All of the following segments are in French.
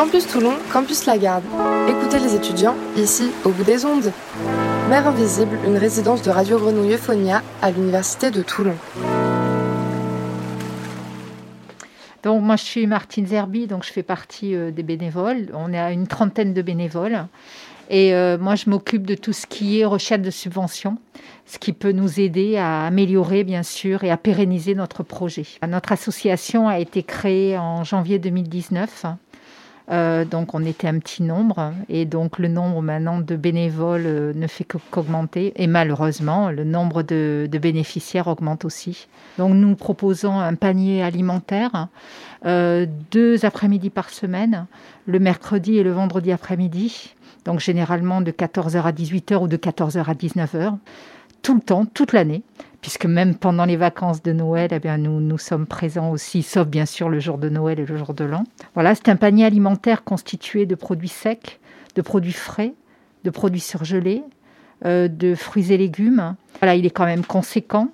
Campus Toulon, Campus Lagarde. Écoutez les étudiants, ici, au bout des ondes. Mère Invisible, une résidence de Radio Grenouille Euphonia à l'Université de Toulon. Donc moi je suis Martine Zerbi, donc je fais partie euh, des bénévoles. On est à une trentaine de bénévoles. Et euh, moi je m'occupe de tout ce qui est recherche de subventions, ce qui peut nous aider à améliorer bien sûr et à pérenniser notre projet. Notre association a été créée en janvier 2019. Euh, donc on était un petit nombre. Et donc le nombre maintenant de bénévoles euh, ne fait qu'augmenter. Et malheureusement le nombre de, bénéficiaires augmente aussi. Donc nous proposons un panier alimentaire euh, deux après-midi par semaine, le mercredi et le vendredi après-midi, donc généralement de 14h à 18h ou de 14h à 19h, tout le temps, toute l'année puisque même pendant les vacances de Noël, eh nous, sommes présents aussi, sauf bien sûr le jour de Noël et le jour de l'an. Voilà, c'est un panier alimentaire constitué de produits secs, de produits frais, de produits surgelés, euh, de fruits et légumes. Voilà, il est quand même conséquent.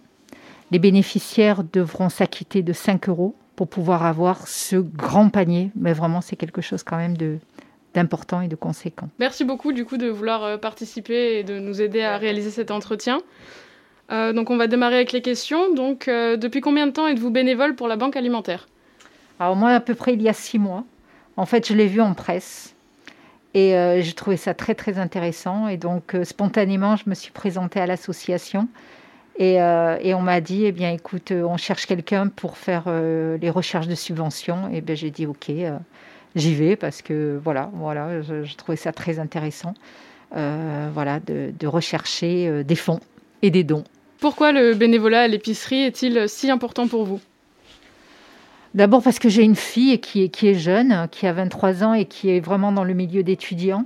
Les bénéficiaires devront s'acquitter de 5 euros pour pouvoir avoir ce grand panier. Mais vraiment, c'est quelque chose quand même d'important et de conséquent. Merci beaucoup du coup de vouloir euh, participer et de nous aider à réaliser cet entretien. Euh, donc on va démarrer avec les questions. Donc euh, depuis combien de temps êtes-vous bénévole pour la banque alimentaire? Alors moi à peu près il y a six mois. En fait je l'ai vu en presse et euh, j'ai trouvé ça très très intéressant et donc spontanément je me suis présentée à l'association et, on m'a dit eh bien écoute on cherche quelqu'un pour faire les recherches de subventions et bien j'ai dit ok j'y vais parce que voilà voilà je, trouvais ça très intéressant voilà de rechercher des fonds et des dons. Pourquoi le bénévolat à l'épicerie est-il si important pour vous? D'abord parce que j'ai une fille qui est, jeune, qui a 23 ans et qui est vraiment dans le milieu d'étudiants.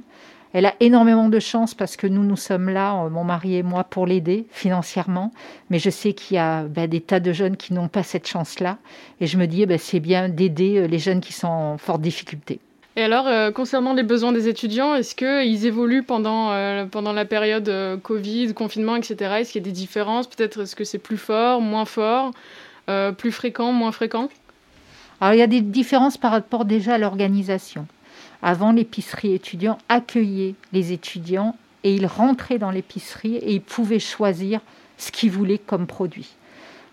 Elle a énormément de chance parce que nous, nous sommes là, mon mari et moi, pour l'aider financièrement. Mais je sais qu'il y a ben, des tas de jeunes qui n'ont pas cette chance-là. Et je me dis, ben, c'est bien d'aider euh, les jeunes qui sont en forte difficulté. Et alors, euh, concernant les besoins des étudiants, est-ce qu'ils évoluent pendant, euh, pendant la période euh, Covid, confinement, etc. Est-ce qu'il y a des différences? Peut-être est-ce que c'est plus fort, moins fort, plus fréquent, moins fréquent? Alors, il y a des différences par rapport déjà à l'organisation. Avant, l'épicerie étudiant accueillait les étudiants et ils rentraient dans l'épicerie et ils pouvaient choisir ce qu'ils voulaient comme produit.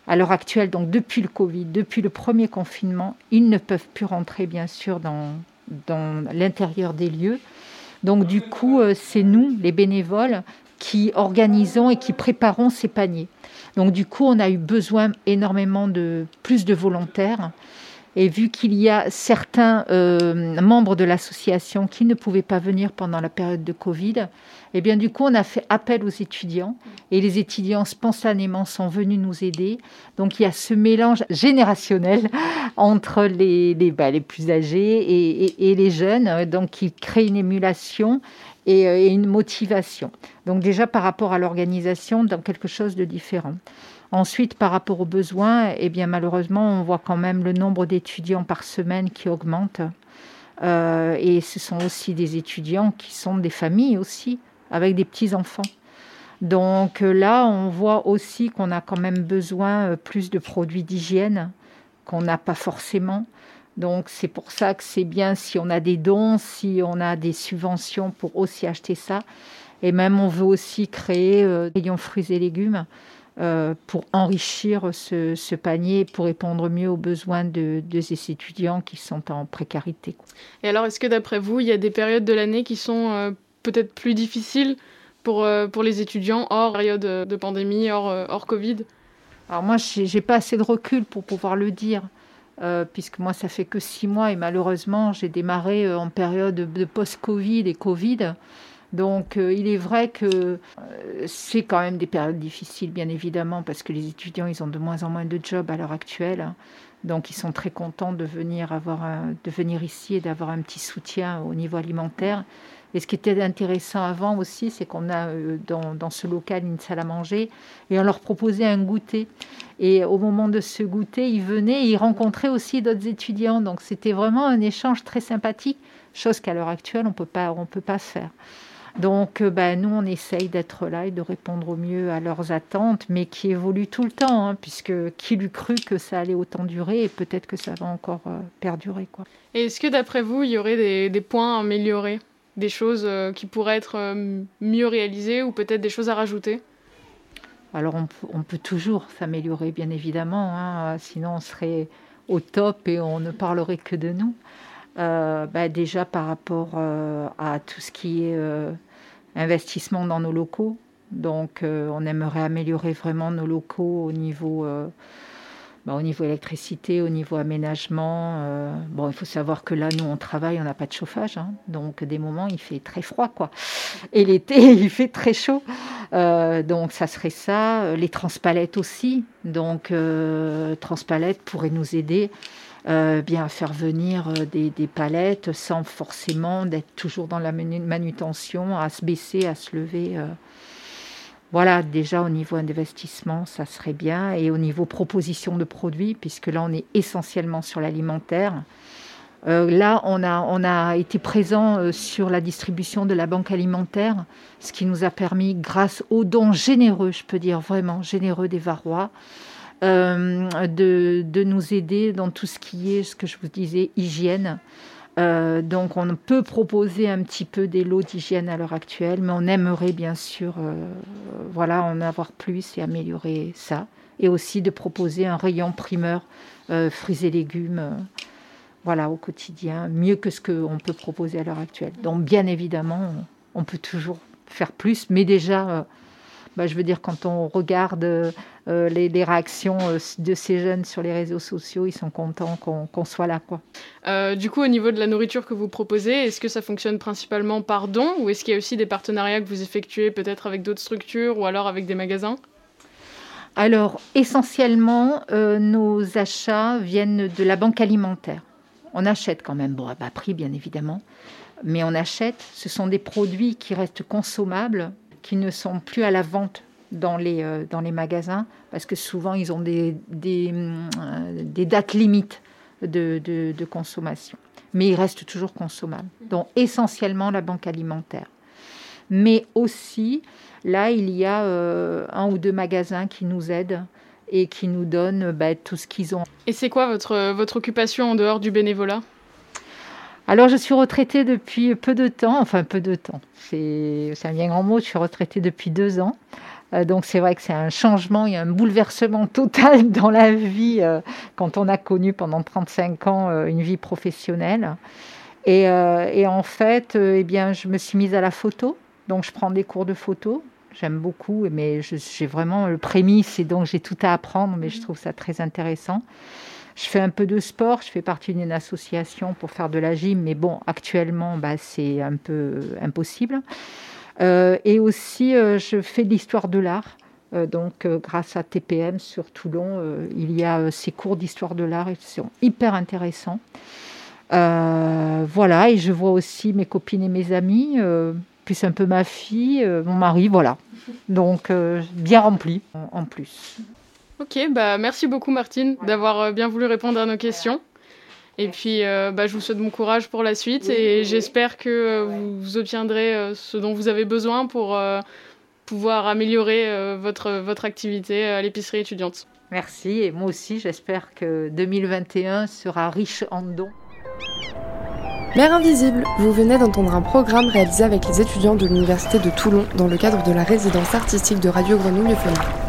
À l'heure actuelle, donc depuis le Covid, depuis le premier confinement, ils ne peuvent plus rentrer, bien sûr, dans, dans l'intérieur des lieux. Donc du coup, euh, c'est nous, les bénévoles, qui organisons et qui préparons ces paniers. Donc du coup, on a eu besoin énormément de plus de volontaires. Et vu qu'il y a certains euh, membres de l'association qui ne pouvaient pas venir pendant la période de Covid, eh bien du coup, on a fait appel aux étudiants et les étudiants spontanément sont venus nous aider. Donc il y a ce mélange générationnel entre bah, les plus âgés et, les jeunes, donc qui crée une émulation et, euh, et une motivation. Donc déjà par rapport à l'organisation, dans quelque chose de différent. Ensuite, par rapport aux besoins, eh bien, malheureusement, on voit quand même le nombre d'étudiants par semaine qui augmente. Euh, et ce sont aussi des étudiants qui sont des familles aussi, avec des petits-enfants. Donc euh, là, on voit aussi qu'on a quand même besoin euh, plus de produits d'hygiène qu'on n'a pas forcément. Donc c'est pour ça que c'est bien si on a des dons, si on a des subventions pour aussi acheter ça. Et même on veut aussi créer euh, rayons fruits et légumes euh, pour enrichir ce, panier, pour répondre mieux aux besoins de, ces étudiants qui sont en précarité. Et alors, est-ce que d'après vous, il y a des périodes de l'année qui sont euh, peut-être plus difficiles pour, euh, pour les étudiants hors période de pandémie, hors, hors Covid? Alors moi, j'ai pas assez de recul pour pouvoir le dire. puisque moi, ça fait que six mois et malheureusement, j'ai démarré en période de post-Covid et Covid. Donc euh, il est vrai que euh, c'est quand même des périodes difficiles, bien évidemment, parce que les étudiants, ils ont de moins en moins de jobs à l'heure actuelle. Donc ils sont très contents de venir, avoir de venir ici et d'avoir un petit soutien au niveau alimentaire. Et ce qui était intéressant avant aussi, c'est qu'on a euh, dans, dans, ce local une salle à manger et on leur proposait un goûter. Et au moment de ce goûter, ils venaient et ils rencontraient aussi d'autres étudiants. Donc c'était vraiment un échange très sympathique, chose qu'à l'heure actuelle, on ne peut pas faire. Donc, ben, nous, on essaye d'être là et de répondre au mieux à leurs attentes, mais qui évoluent tout le temps, hein, puisque qui l'eût cru que ça allait autant durer et peut-être que ça va encore euh, perdurer. Quoi. Et est-ce que d'après vous, il y aurait des, des points à améliorer? Des choses euh, qui pourraient être mieux réalisées ou peut-être des choses à rajouter? Alors, on, on, peut toujours s'améliorer, bien évidemment, hein, sinon on serait au top et on ne parlerait que de nous. Bah déjà par rapport à tout ce qui est investissement dans nos locaux. Donc on aimerait améliorer vraiment nos locaux au niveau, bah, au niveau électricité, au niveau aménagement. bon, il faut savoir que là, nous, on travaille, on n'a pas de chauffage. Hein. donc des moments, il fait très froid. quoi. Et l'été, il fait très chaud. donc ça serait ça. Les transpalettes aussi. Donc transpalettes pourraient nous aider euh, bien faire venir euh, des, palettes sans forcément d'être toujours dans la manutention, à se baisser, à se lever. Euh. Voilà, déjà au niveau investissement, ça serait bien. Et au niveau proposition de produits, puisque là, on est essentiellement sur l'alimentaire. là, on a, on a été présent sur la distribution de la banque alimentaire, ce qui nous a permis, grâce aux dons généreux, je peux dire vraiment généreux des Varois, de, de, nous aider dans tout ce qui est, ce que je vous disais, hygiène. Euh, donc on peut proposer un petit peu des lots d'hygiène à l'heure actuelle, mais on aimerait bien sûr euh, voilà, en avoir plus et améliorer ça. Et aussi de proposer un rayon primeur fruits et légumes voilà, au quotidien, mieux que ce qu'on peut proposer à l'heure actuelle. Donc bien évidemment, on, peut toujours faire plus, mais déjà bah, je veux dire, quand on regarde euh, les, réactions euh, de ces jeunes sur les réseaux sociaux, ils sont contents qu'on soit là. Quoi. Euh, du coup, au niveau de la nourriture que vous proposez, est-ce que ça fonctionne principalement par don ou est-ce qu'il y a aussi des partenariats que vous effectuez peut-être avec d'autres structures ou alors avec des magasins? Alors, essentiellement, nos achats viennent de la banque alimentaire. On achète quand même, bon, à bas prix, bien évidemment, mais on achète. Ce sont des produits qui restent consommables qui ne sont plus à la vente dans les, euh, dans les magasins, parce que souvent ils ont des, des, euh, dates limites de, de, consommation. Mais ils restent toujours consommables. Donc essentiellement la banque alimentaire. Mais aussi, là, il y a euh, un ou deux magasins qui nous aident et qui nous donnent bah, tout ce qu'ils ont. Et c'est quoi votre, votre occupation en dehors du bénévolat? Alors, je suis retraitée depuis peu de temps, enfin peu de temps, c'est un bien grand mot, je suis retraitée depuis deux ans. Euh, donc c'est vrai que c'est un changement, il y a un bouleversement total dans la vie euh, quand on a connu pendant 35 ans euh, une vie professionnelle. Et, et en fait, eh bien, je me suis mise à la photo, donc je prends des cours de photo. J'aime beaucoup, mais j'ai vraiment le prémisse et donc j'ai tout à apprendre, mais je trouve ça très intéressant. Je fais un peu de sport, je fais partie d'une association pour faire de la gym, mais bon, actuellement, bah, c'est un peu impossible. Euh, et aussi, euh, je fais de l'histoire de l'art. Euh, donc, grâce à TPM sur Toulon, il y a ces cours d'histoire de l'art qui sont hyper intéressants. voilà, et je vois aussi mes copines et mes amis, plus un peu ma fille, mon mari, voilà. Donc, bien rempli en plus. Ok, bah merci beaucoup Martine d'avoir euh, bien voulu répondre à nos questions. Et puis, euh, bah, je vous souhaite bon courage pour la suite et j'espère que euh, vous obtiendrez ce dont vous avez besoin pour pouvoir améliorer votre, votre activité à l'épicerie étudiante. Merci et moi aussi j'espère que 2021 sera riche en dons. Mère Invisible, vous venez d'entendre un programme réalisé avec les étudiants de l'Université de Toulon dans le cadre de la résidence artistique de Radio Grenouille Euphonie.